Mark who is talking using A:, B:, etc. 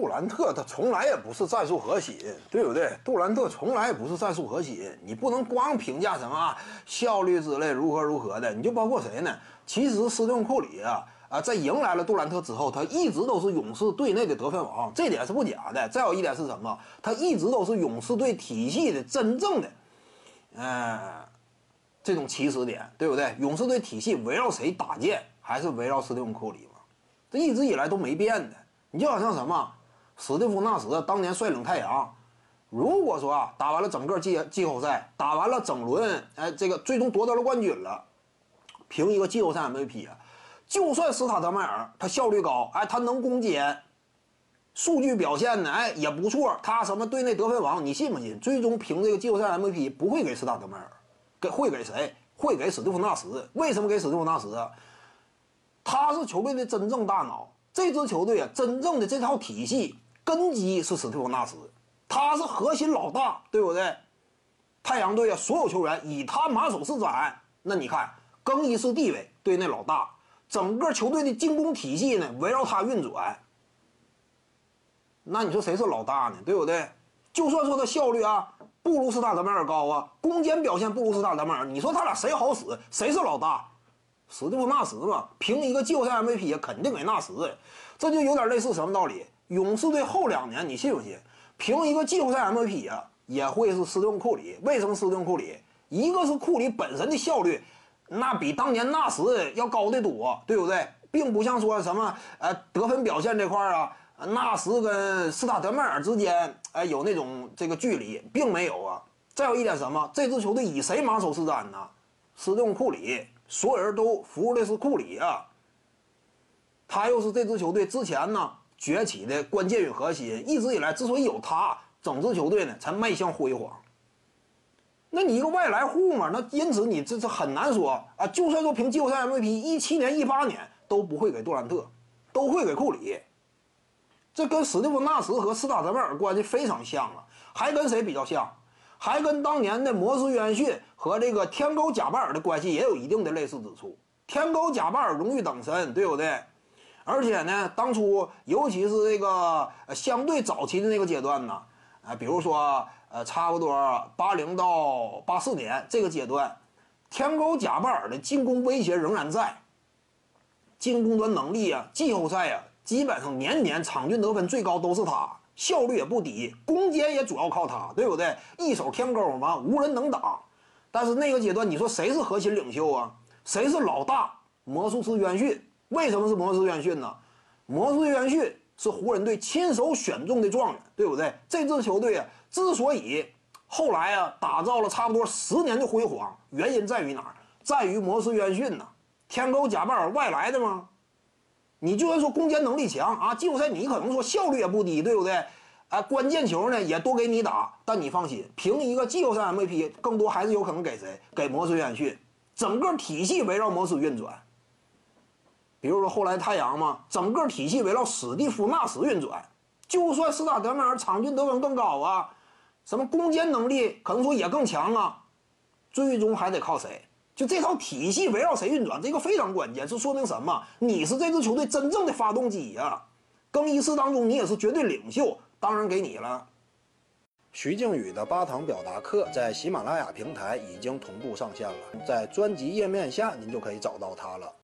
A: 杜兰特他从来也不是战术核心，对不对？杜兰特从来也不是战术核心，你不能光评价什么效率之类如何如何的。你就包括谁呢？其实斯蒂芬库里啊啊，在迎来了杜兰特之后，他一直都是勇士队内的得分王，这点是不假的。再有一点是什么？他一直都是勇士队体系的真正的，嗯，这种起始点，对不对？勇士队体系围绕谁搭建？还是围绕斯蒂芬库里嘛？这一直以来都没变的。你就好像什么？史蒂夫纳什当年率领太阳，如果说啊打完了整个季季后赛，打完了整轮，哎，这个最终夺得了冠军了，凭一个季后赛 MVP 啊，就算斯塔德迈尔他效率高，哎，他能攻坚，数据表现呢，哎也不错，他什么队内得分王，你信不信？最终凭这个季后赛 MVP 不会给斯塔德迈尔，给会给谁？会给史蒂夫纳什？为什么给史蒂夫纳什？他是球队的真正大脑，这支球队啊，真正的这套体系。根基是史蒂夫纳什，他是核心老大，对不对？太阳队啊，所有球员以他马首是瞻。那你看更衣室地位，对那老大，整个球队的进攻体系呢围绕他运转。那你说谁是老大呢？对不对？就算说他效率啊不如斯塔德迈尔高啊，攻坚表现不如斯塔德迈尔，你说他俩谁好使？谁是老大？史蒂夫纳什嘛，凭一个季后赛 MVP 肯定给纳什，这就有点类似什么道理？勇士队后两年，你信不信？凭一个季后赛 MVP 啊，也会是斯蒂芬库里。为什么斯蒂芬库里？一个是库里本身的效率，那比当年纳什要高得多，对不对？并不像说什么呃得分表现这块啊，纳什跟斯塔德迈尔之间哎有那种这个距离，并没有啊。再有一点什么？这支球队以谁马首是瞻呢？斯蒂芬库里，所有人都服务的是库里啊。他又是这支球队之前呢？崛起的关键与核心，一直以来之所以有他，整支球队呢才迈向辉煌。那你一个外来户嘛，那因此你这是很难说啊。就算说凭季后赛 MVP，一七年、一八年都不会给杜兰特，都会给库里。这跟史蒂夫纳什和斯塔德迈尔关系非常像啊，还跟谁比较像？还跟当年的摩斯约翰逊和这个天狗贾巴尔的关系也有一定的类似之处。天狗贾巴尔荣誉等身，对不对？而且呢，当初尤其是这个相对早期的那个阶段呢，啊，比如说呃，差不多八零到八四年这个阶段，天狗贾巴尔的进攻威胁仍然在，进攻端能力啊，季后赛啊，基本上年年场均得分最高都是他，效率也不低，攻坚也主要靠他，对不对？一手天钩嘛，无人能挡。但是那个阶段，你说谁是核心领袖啊？谁是老大？魔术师约翰逊。为什么是魔术师约翰逊呢？魔术师约翰逊是湖人队亲手选中的状元，对不对？这支球队啊，之所以后来啊打造了差不多十年的辉煌，原因在于哪儿？在于魔术师约翰逊呢。天勾贾巴尔外来的吗？你就算说攻坚能力强啊，季后赛你可能说效率也不低，对不对？啊，关键球呢也多给你打，但你放心，凭一个季后赛 MVP，更多还是有可能给谁？给摩斯约翰逊。整个体系围绕摩斯运转。比如说后来太阳嘛，整个体系围绕史蒂夫纳什运转，就算斯塔德迈尔场均得分更高啊，什么攻坚能力可能说也更强啊，最终还得靠谁？就这套体系围绕谁运转，这个非常关键，是说明什么？你是这支球队真正的发动机呀！更衣室当中你也是绝对领袖，当然给你了。
B: 徐静宇的八堂表达课在喜马拉雅平台已经同步上线了，在专辑页面下您就可以找到它了。